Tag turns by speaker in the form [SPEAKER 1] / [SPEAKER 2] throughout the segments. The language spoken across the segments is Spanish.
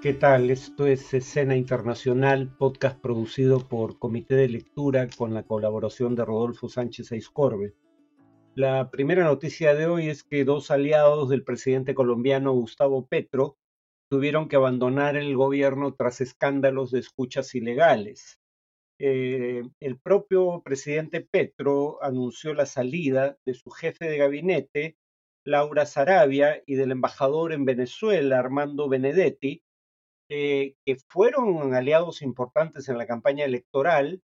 [SPEAKER 1] ¿Qué tal? Esto es Escena Internacional, podcast producido por Comité de Lectura con la colaboración de Rodolfo Sánchez Aiscorbe. La primera noticia de hoy es que dos aliados del presidente colombiano Gustavo Petro tuvieron que abandonar el gobierno tras escándalos de escuchas ilegales. Eh, el propio presidente Petro anunció la salida de su jefe de gabinete, Laura Sarabia, y del embajador en Venezuela, Armando Benedetti, eh, que fueron aliados importantes en la campaña electoral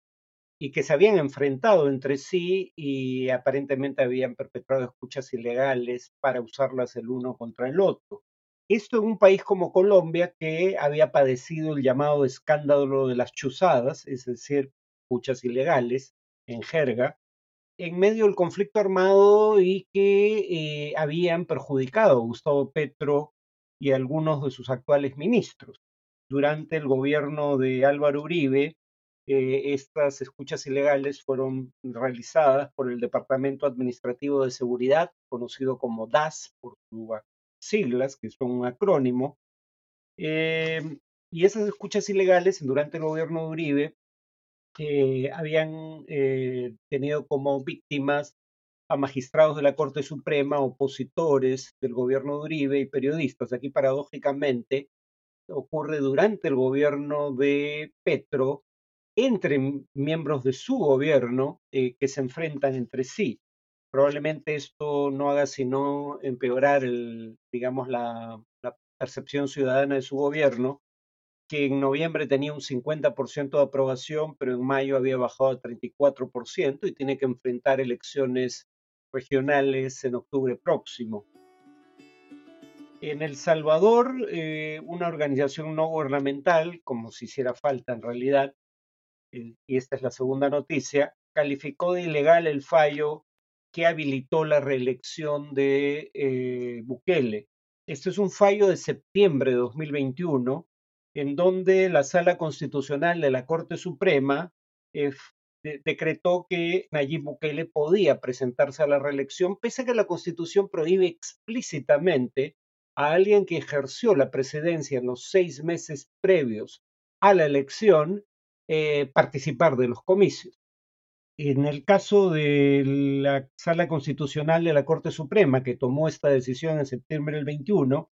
[SPEAKER 1] y que se habían enfrentado entre sí y aparentemente habían perpetrado escuchas ilegales para usarlas el uno contra el otro. Esto en un país como Colombia que había padecido el llamado escándalo de las chuzadas, es decir, escuchas ilegales en jerga, en medio del conflicto armado y que eh, habían perjudicado a Gustavo Petro y a algunos de sus actuales ministros durante el gobierno de Álvaro Uribe, eh, estas escuchas ilegales fueron realizadas por el Departamento Administrativo de Seguridad, conocido como DAS por sus siglas, que son un acrónimo. Eh, y esas escuchas ilegales durante el gobierno de Uribe eh, habían tenido como víctimas a magistrados de la Corte Suprema, opositores del gobierno de Uribe y periodistas. Aquí, paradójicamente, ocurre durante el gobierno de Petro entre miembros de su gobierno eh, que se enfrentan entre sí. Probablemente esto no haga sino empeorar el, digamos, la, la percepción ciudadana de su gobierno, que en noviembre tenía un 50% de aprobación, pero en mayo había bajado a 34% y tiene que enfrentar elecciones regionales en octubre próximo. En El Salvador, eh, una organización no gubernamental, como si hiciera falta en realidad, y esta es la segunda noticia, calificó de ilegal el fallo que habilitó la reelección de eh, Bukele. Este es un fallo de septiembre de 2021, en donde la Sala Constitucional de la Corte Suprema eh, decretó que Nayib Bukele podía presentarse a la reelección, pese a que la Constitución prohíbe explícitamente a alguien que ejerció la presidencia en los seis meses previos a la elección eh, participar de los comicios. En el caso de la Sala Constitucional de la Corte Suprema, que tomó esta decisión en septiembre del 21,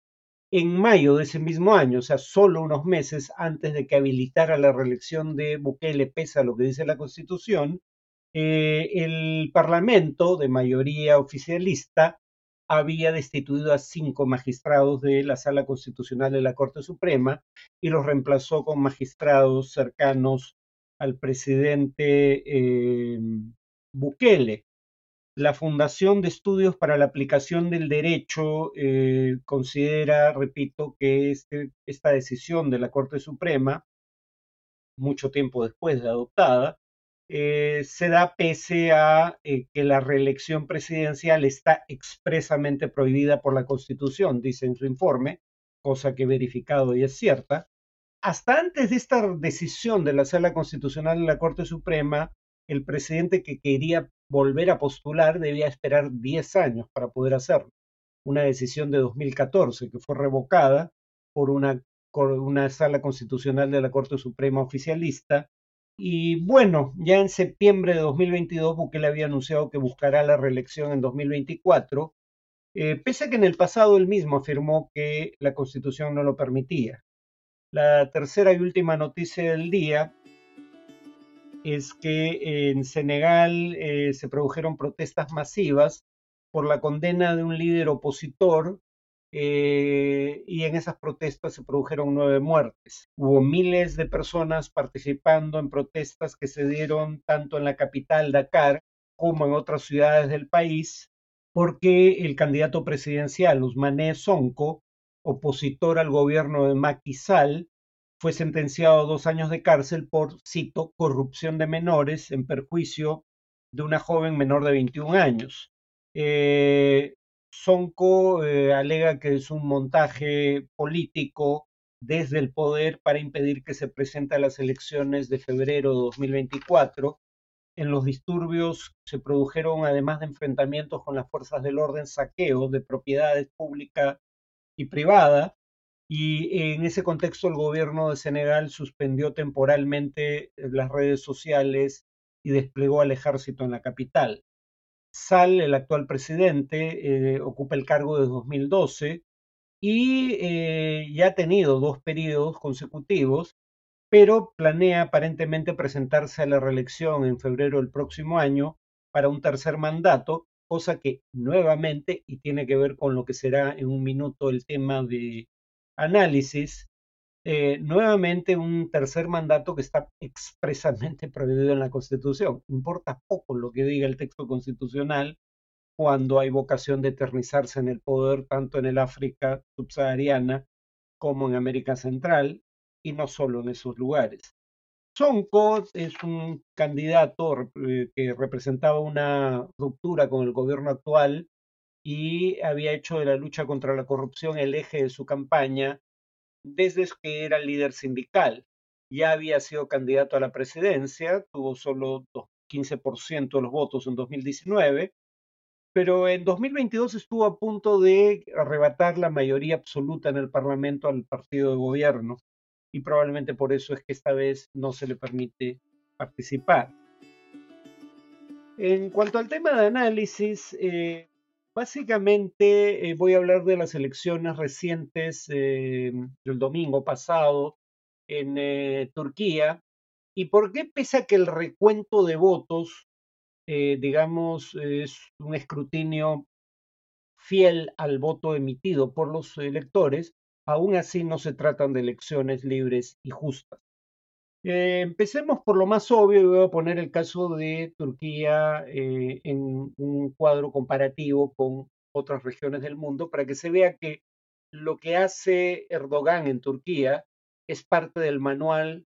[SPEAKER 1] en mayo de ese mismo año, o sea, solo unos meses antes de que habilitara la reelección de Bukele, pese a lo que dice la Constitución, eh, el Parlamento, de mayoría oficialista, había destituido a cinco magistrados de la Sala Constitucional de la Corte Suprema y los reemplazó con magistrados cercanos al presidente eh, Bukele. La Fundación de Estudios para la Aplicación del Derecho eh, considera, repito, que este, esta decisión de la Corte Suprema, mucho tiempo después de adoptada, eh, se da pese a eh, que la reelección presidencial está expresamente prohibida por la Constitución, dice en su informe, cosa que he verificado y es cierta. Hasta antes de esta decisión de la Sala Constitucional de la Corte Suprema, el presidente que quería volver a postular debía esperar 10 años para poder hacerlo. Una decisión de 2014 que fue revocada por una, una Sala Constitucional de la Corte Suprema oficialista y bueno, ya en septiembre de 2022 Bukele había anunciado que buscará la reelección en 2024, eh, pese a que en el pasado él mismo afirmó que la constitución no lo permitía. La tercera y última noticia del día es que en Senegal eh, se produjeron protestas masivas por la condena de un líder opositor eh, y en esas protestas se produjeron nueve muertes. Hubo miles de personas participando en protestas que se dieron tanto en la capital, Dakar, como en otras ciudades del país, porque el candidato presidencial, Usmané Sonko, opositor al gobierno de Macky Sall, fue sentenciado a dos años de cárcel por, cito, corrupción de menores en perjuicio de una joven menor de 21 años. Eh, Sonko eh, alega que es un montaje político desde el poder para impedir que se presente a las elecciones de febrero de 2024. En los disturbios se produjeron, además de enfrentamientos con las fuerzas del orden, saqueos de propiedades públicas y privadas. y en ese contexto el gobierno de Senegal suspendió temporalmente las redes sociales y desplegó al ejército en la capital. Sal, el actual presidente, eh, ocupa el cargo desde 2012 y eh, ya ha tenido dos periodos consecutivos, pero planea aparentemente presentarse a la reelección en febrero del próximo año para un tercer mandato, cosa que nuevamente, y tiene que ver con lo que será en un minuto el tema de análisis, eh, nuevamente un tercer mandato que está expresamente prohibido en la Constitución. Importa poco lo que diga el texto constitucional cuando hay vocación de eternizarse en el poder tanto en el África subsahariana como en América Central y no solo en esos lugares. Sonko es un candidato eh, que representaba una ruptura con el gobierno actual y había hecho de la lucha contra la corrupción el eje de su campaña desde que era líder sindical. Ya había sido candidato a la presidencia, tuvo solo 15% de los votos en 2019, pero en 2022 estuvo a punto de arrebatar la mayoría absoluta en el Parlamento al partido de gobierno y probablemente por eso es que esta vez no se le permite participar. En cuanto al tema de análisis, eh, Básicamente eh, voy a hablar de las elecciones recientes eh, del domingo pasado en eh, Turquía y por qué pese a que el recuento de votos, digamos, es un escrutinio fiel al voto emitido por los electores, aún así no se tratan de elecciones libres y justas. Empecemos por lo más obvio y voy a poner el caso de Turquía en un cuadro comparativo con otras regiones del mundo para que se vea que lo que hace Erdogan en Turquía es parte del manual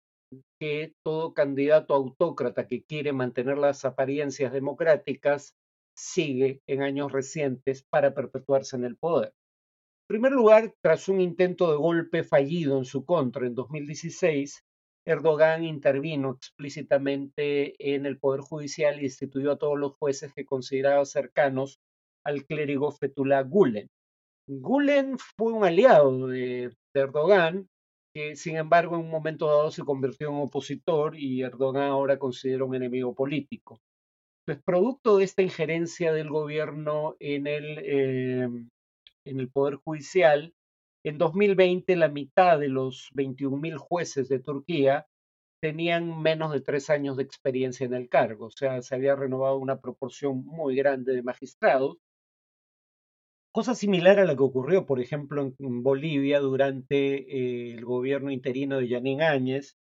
[SPEAKER 1] que todo candidato autócrata que quiere mantener las apariencias democráticas sigue en años recientes para perpetuarse en el poder. En primer lugar, tras un intento de golpe fallido en su contra en 2016, Erdogan intervino explícitamente en el Poder Judicial y instituyó a todos los jueces que consideraba cercanos al clérigo Fethullah Gulen. Gulen fue un aliado de, Erdogan, que sin embargo en un momento dado se convirtió en opositor y Erdogan ahora considera un enemigo político. Pues producto de esta injerencia del gobierno en el, eh, en el Poder Judicial, en 2020 la mitad de los 21.000 jueces de Turquía tenían menos de tres años de experiencia en el cargo, o sea, se había renovado una proporción muy grande de magistrados. Cosa similar a la que ocurrió, por ejemplo, en, Bolivia durante eh, el gobierno interino de Yanín Áñez,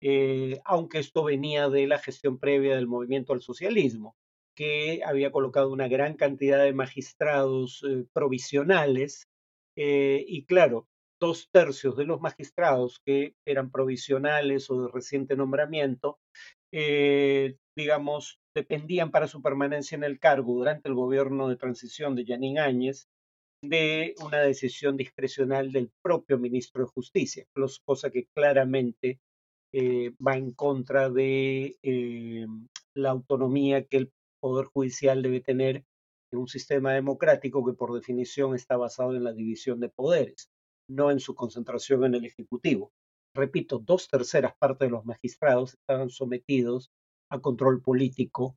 [SPEAKER 1] eh, aunque esto venía de la gestión previa del movimiento al socialismo, que había colocado una gran cantidad de magistrados eh, provisionales y claro, dos tercios de los magistrados que eran provisionales o de reciente nombramiento, digamos, dependían para su permanencia en el cargo durante el gobierno de transición de Yanín Áñez de una decisión discrecional del propio ministro de Justicia, cosa que claramente eh, va en contra de eh, la autonomía que el Poder Judicial debe tener en un sistema democrático que por definición está basado en la división de poderes, no en su concentración en el Ejecutivo. Repito, dos terceras partes de los magistrados estaban sometidos a control político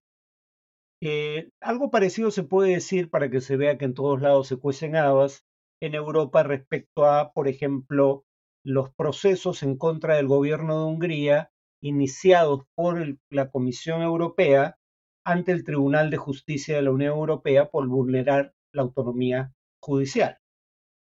[SPEAKER 1] eh, algo parecido se puede decir para que se vea que en todos lados se cuecen habas en Europa respecto a, por ejemplo, los procesos en contra del gobierno de Hungría iniciados por la Comisión Europea ante el Tribunal de Justicia de la Unión Europea por vulnerar la autonomía judicial.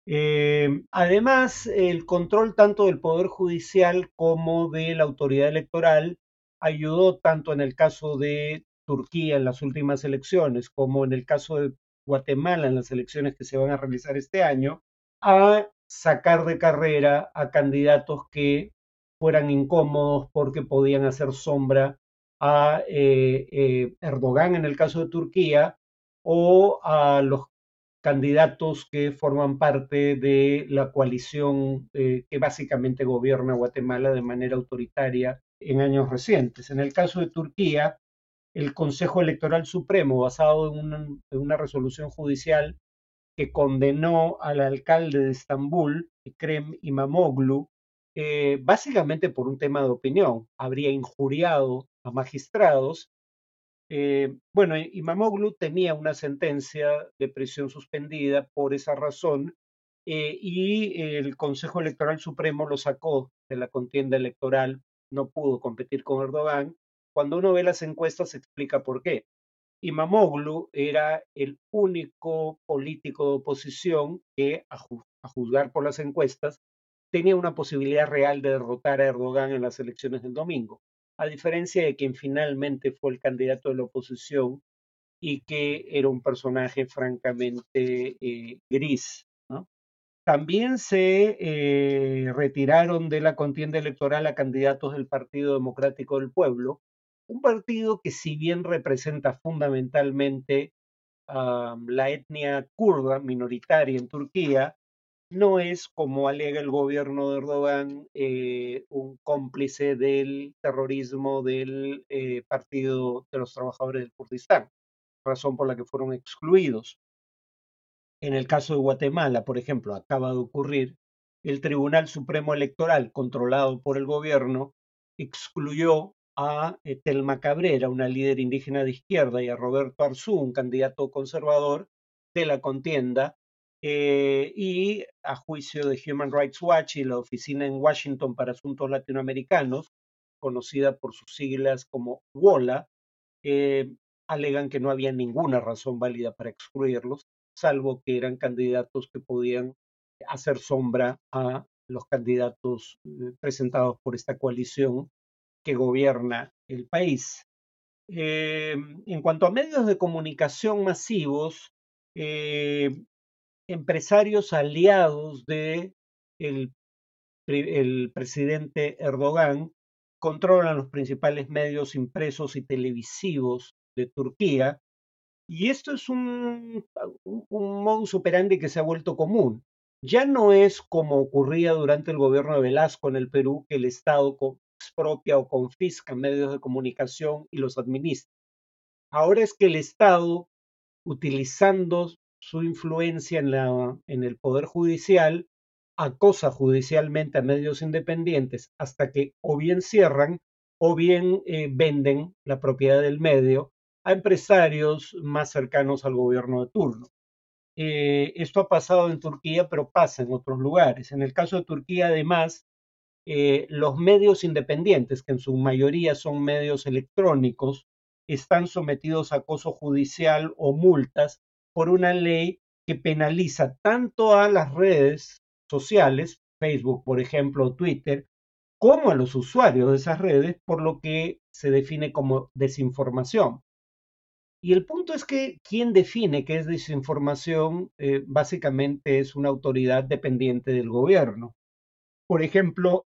[SPEAKER 1] Eh, además, el control tanto del Poder Judicial como de la autoridad electoral ayudó tanto en el caso de Turquía en las últimas elecciones, como en el caso de Guatemala en las elecciones que se van a realizar este año, a sacar de carrera a candidatos que fueran incómodos porque podían hacer sombra a eh, eh, Erdogan en el caso de Turquía o a los candidatos que forman parte de la coalición eh, que básicamente gobierna Guatemala de manera autoritaria en años recientes. En el caso de Turquía, el Consejo Electoral Supremo, basado en una, resolución judicial, que condenó al alcalde de Estambul, Ekrem Imamoglu, eh, básicamente por un tema de opinión. Habría injuriado a magistrados. Eh, bueno, Imamoglu tenía una sentencia de prisión suspendida por esa razón eh, y el Consejo Electoral Supremo lo sacó de la contienda electoral, no pudo competir con Erdogan. Cuando uno ve las encuestas se explica por qué. Imamoglu era el único político de oposición que, a, juzgar por las encuestas, tenía una posibilidad real de derrotar a Erdogan en las elecciones del domingo, a diferencia de quien finalmente fue el candidato de la oposición y que era un personaje francamente eh, gris, también se eh, retiraron de la contienda electoral a candidatos del Partido Democrático del Pueblo, un partido que si bien representa fundamentalmente a la etnia kurda minoritaria en Turquía, no es, como alega el gobierno de Erdogan, eh, un cómplice del terrorismo del eh, Partido de los Trabajadores del Kurdistán, razón por la que fueron excluidos. En el caso de Guatemala, por ejemplo, acaba de ocurrir, el Tribunal Supremo Electoral, controlado por el gobierno, excluyó a eh, Telma Cabrera, una líder indígena de izquierda, y a Roberto Arzú, un candidato conservador, de la contienda. Eh, y a juicio de Human Rights Watch y la Oficina en Washington para Asuntos Latinoamericanos, conocida por sus siglas como WOLA, eh, alegan que no había ninguna razón válida para excluirlos salvo que eran candidatos que podían hacer sombra a los candidatos eh, presentados por esta coalición que gobierna el país. Eh, en cuanto a medios de comunicación masivos, empresarios aliados de el, presidente Erdogan controlan los principales medios impresos y televisivos de Turquía y esto es un, un, modus operandi que se ha vuelto común. Ya no es como ocurría durante el gobierno de Velasco en el Perú, que el Estado expropia o confisca medios de comunicación y los administra. Ahora es que el Estado, utilizando su influencia en, la, en el Poder Judicial, acosa judicialmente a medios independientes hasta que o bien cierran o bien eh, venden la propiedad del medio a empresarios más cercanos al gobierno de turno. Eh, esto ha pasado en Turquía, pero pasa en otros lugares. En el caso de Turquía, además, eh, los medios independientes, que en su mayoría son medios electrónicos, están sometidos a acoso judicial o multas por una ley que penaliza tanto a las redes sociales, Facebook, por ejemplo, Twitter, como a los usuarios de esas redes, por lo que se define como desinformación. Y el punto es que quien define qué es desinformación eh, básicamente es una autoridad dependiente del gobierno. Por ejemplo,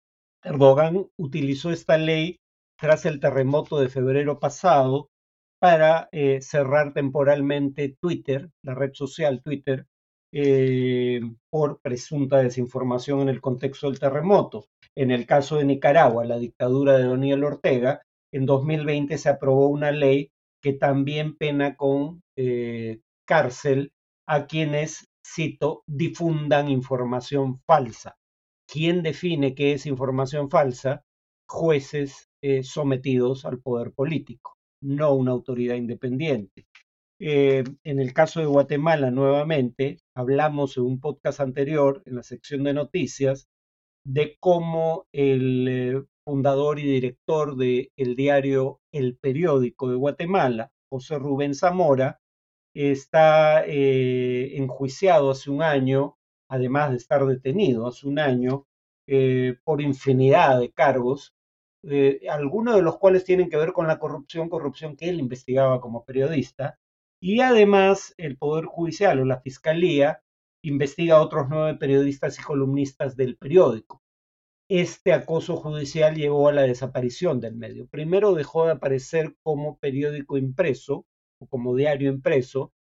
[SPEAKER 1] Erdogan utilizó esta ley tras el terremoto de febrero pasado para eh, cerrar temporalmente Twitter, la red social Twitter, eh, por presunta desinformación en el contexto del terremoto. En el caso de Nicaragua, la dictadura de Daniel Ortega, en 2020 se aprobó una ley que también pena con eh, cárcel a quienes, cito, difundan información falsa. ¿Quién define qué es información falsa? Jueces sometidos al poder político, no una autoridad independiente. Eh, en el caso de Guatemala, nuevamente, hablamos en un podcast anterior, en la sección de noticias, de cómo el fundador y director del el diario El Periódico de Guatemala, José Rubén Zamora, está eh, enjuiciado hace un año, además de estar detenido hace un año, eh, por infinidad de cargos, eh, algunos de los cuales tienen que ver con la corrupción, corrupción que él investigaba como periodista, y además el Poder Judicial o la Fiscalía investiga a otros nueve periodistas y columnistas del periódico este acoso judicial llevó a la desaparición del medio. Primero dejó de aparecer como periódico impreso o como diario impreso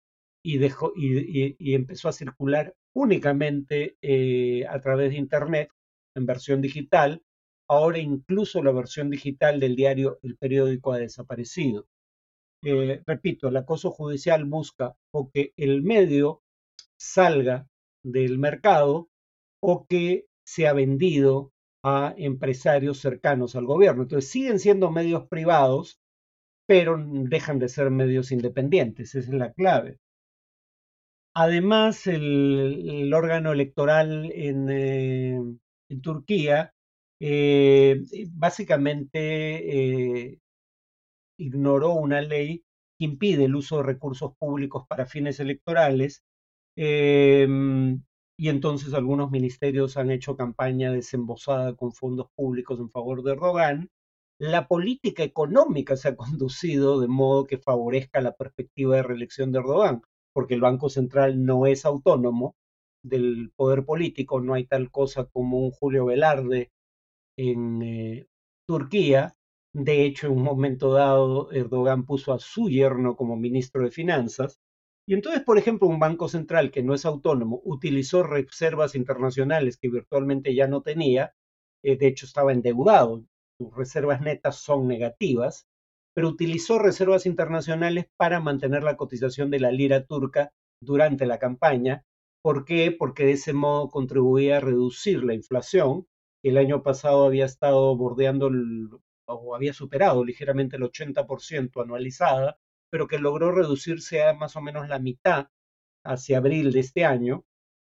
[SPEAKER 1] y, dejó, y, empezó a circular únicamente eh, a través de Internet en versión digital. Ahora incluso la versión digital del diario El periódico ha desaparecido. Eh, repito, el acoso judicial busca o que el medio salga del mercado o que sea vendido a empresarios cercanos al gobierno. Entonces siguen siendo medios privados, pero dejan de ser medios independientes, esa es la clave. Además, el, órgano electoral en, eh, Turquía eh, básicamente eh, ignoró una ley que impide el uso de recursos públicos para fines electorales em, y entonces algunos ministerios han hecho campaña desembosada con fondos públicos en favor de Erdogan. La política económica se ha conducido de modo que favorezca la perspectiva de reelección de Erdogan, porque el Banco Central no es autónomo del poder político, no hay tal cosa como un Julio Velarde en eh, Turquía. De hecho, en un momento dado, Erdogan puso a su yerno como ministro de Finanzas y entonces, por ejemplo, un banco central que no es autónomo utilizó reservas internacionales que virtualmente ya no tenía, eh, de hecho estaba endeudado, sus reservas netas son negativas, pero utilizó reservas internacionales para mantener la cotización de la lira turca durante la campaña. ¿Por qué? Porque de ese modo contribuía a reducir la inflación. El año pasado había estado bordeando o había superado ligeramente el 80% anualizada pero que logró reducirse a más o menos la mitad hacia abril de este año.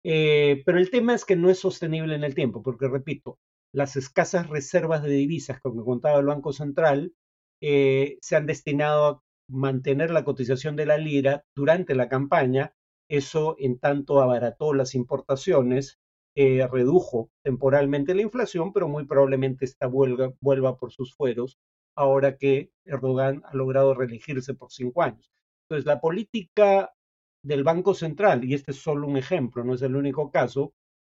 [SPEAKER 1] Eh, pero el tema es que no es sostenible en el tiempo, porque repito, las escasas reservas de divisas con que contaba el Banco Central eh, se han destinado a mantener la cotización de la lira durante la campaña. Eso, en tanto, abarató las importaciones, eh, redujo temporalmente la inflación, pero muy probablemente esta vuelva por sus fueros ahora que Erdogan ha logrado reelegirse por cinco años. Entonces, la política del Banco Central, y este es solo un ejemplo, no es el único caso,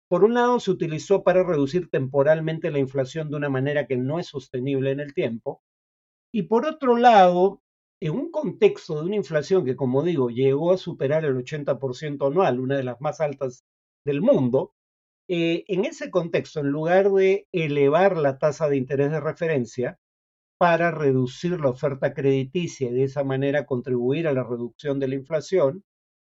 [SPEAKER 1] por un lado se utilizó para reducir temporalmente la inflación de una manera que no es sostenible en el tiempo, y por otro lado, en un contexto de una inflación que, como digo, llegó a superar el 80% anual, una de las más altas del mundo, eh, en ese contexto, en lugar de elevar la tasa de interés de referencia, para reducir la oferta crediticia y de esa manera contribuir a la reducción de la inflación,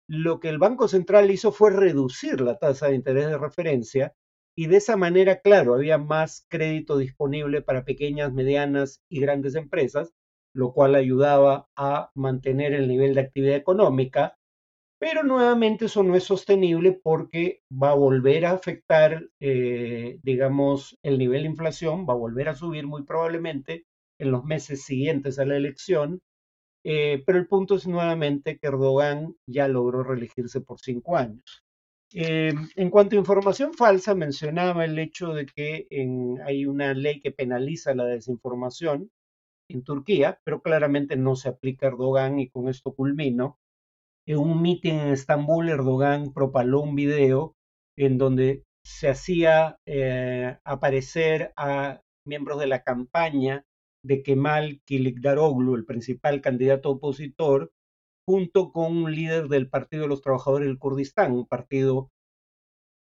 [SPEAKER 1] lo que el Banco Central hizo fue reducir la tasa de interés de referencia y de esa manera, claro, había más crédito disponible para pequeñas, medianas y grandes empresas, lo cual ayudaba a mantener el nivel de actividad económica, pero nuevamente eso no es sostenible porque va a volver a afectar, eh, digamos, el nivel de inflación, va a volver a subir muy probablemente en los meses siguientes a la elección, eh, pero el punto es nuevamente que Erdogan ya logró reelegirse por cinco años. Eh, en cuanto a información falsa, mencionaba el hecho de que hay una ley que penaliza la desinformación en Turquía, pero claramente no se aplica a Erdogan y con esto culmino. En un mitin en Estambul, Erdogan propaló un video en donde se hacía eh, aparecer a miembros de la campaña de Kemal Kilikdaroglu, el principal candidato opositor, junto con un líder del Partido de los Trabajadores del Kurdistán, un partido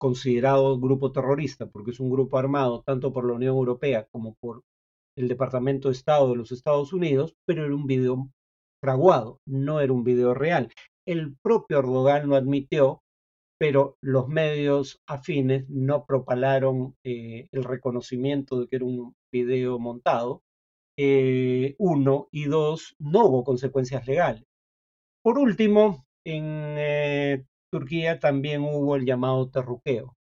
[SPEAKER 1] considerado grupo terrorista, porque es un grupo armado tanto por la Unión Europea como por el Departamento de Estado de los Estados Unidos, pero era un video fraguado, no era un video real. El propio Erdogan lo admitió, pero los medios afines no propalaron eh, el reconocimiento de que era un video montado eh, uno, y dos, no hubo consecuencias legales. Por último, en eh, Turquía también hubo el llamado terruqueo.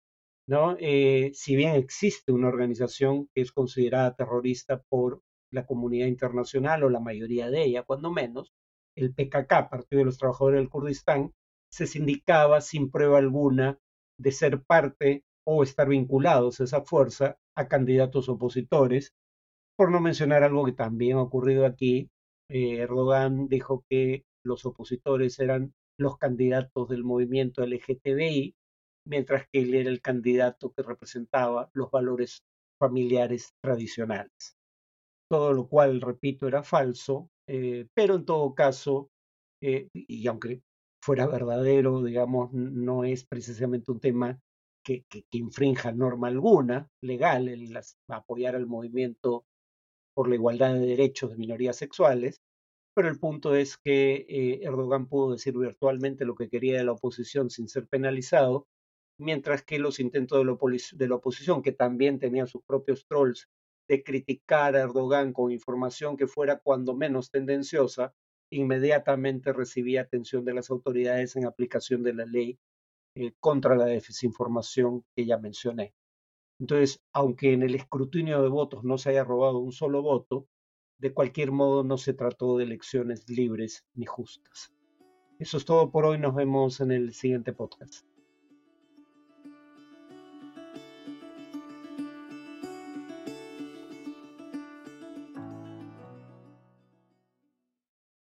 [SPEAKER 1] ¿no? Si bien existe una organización que es considerada terrorista por la comunidad internacional o la mayoría de ella, cuando menos, el PKK, Partido de los Trabajadores del Kurdistán, se sindicaba sin prueba alguna de ser parte o estar vinculados a esa fuerza a candidatos opositores por no mencionar algo que también ha ocurrido aquí, eh, Erdogan dijo que los opositores eran los candidatos del movimiento LGTBI, mientras que él era el candidato que representaba los valores familiares tradicionales. Todo lo cual, repito, era falso, eh, pero en todo caso, eh, y aunque fuera verdadero, digamos, no es precisamente un tema que, que, infrinja norma alguna legal, el apoyar al movimiento por la igualdad de derechos de minorías sexuales, pero el punto es que eh, Erdogan pudo decir virtualmente lo que quería de la oposición sin ser penalizado, mientras que los intentos de la, oposición, que también tenían sus propios trolls, criticar a Erdogan con información que fuera cuando menos tendenciosa, inmediatamente recibía atención de las autoridades en aplicación de la ley eh, contra la desinformación que ya mencioné. Entonces, aunque en el escrutinio de votos no se haya robado un solo voto, de cualquier modo no se trató de elecciones libres ni justas. Eso es todo por hoy, nos vemos en el siguiente podcast.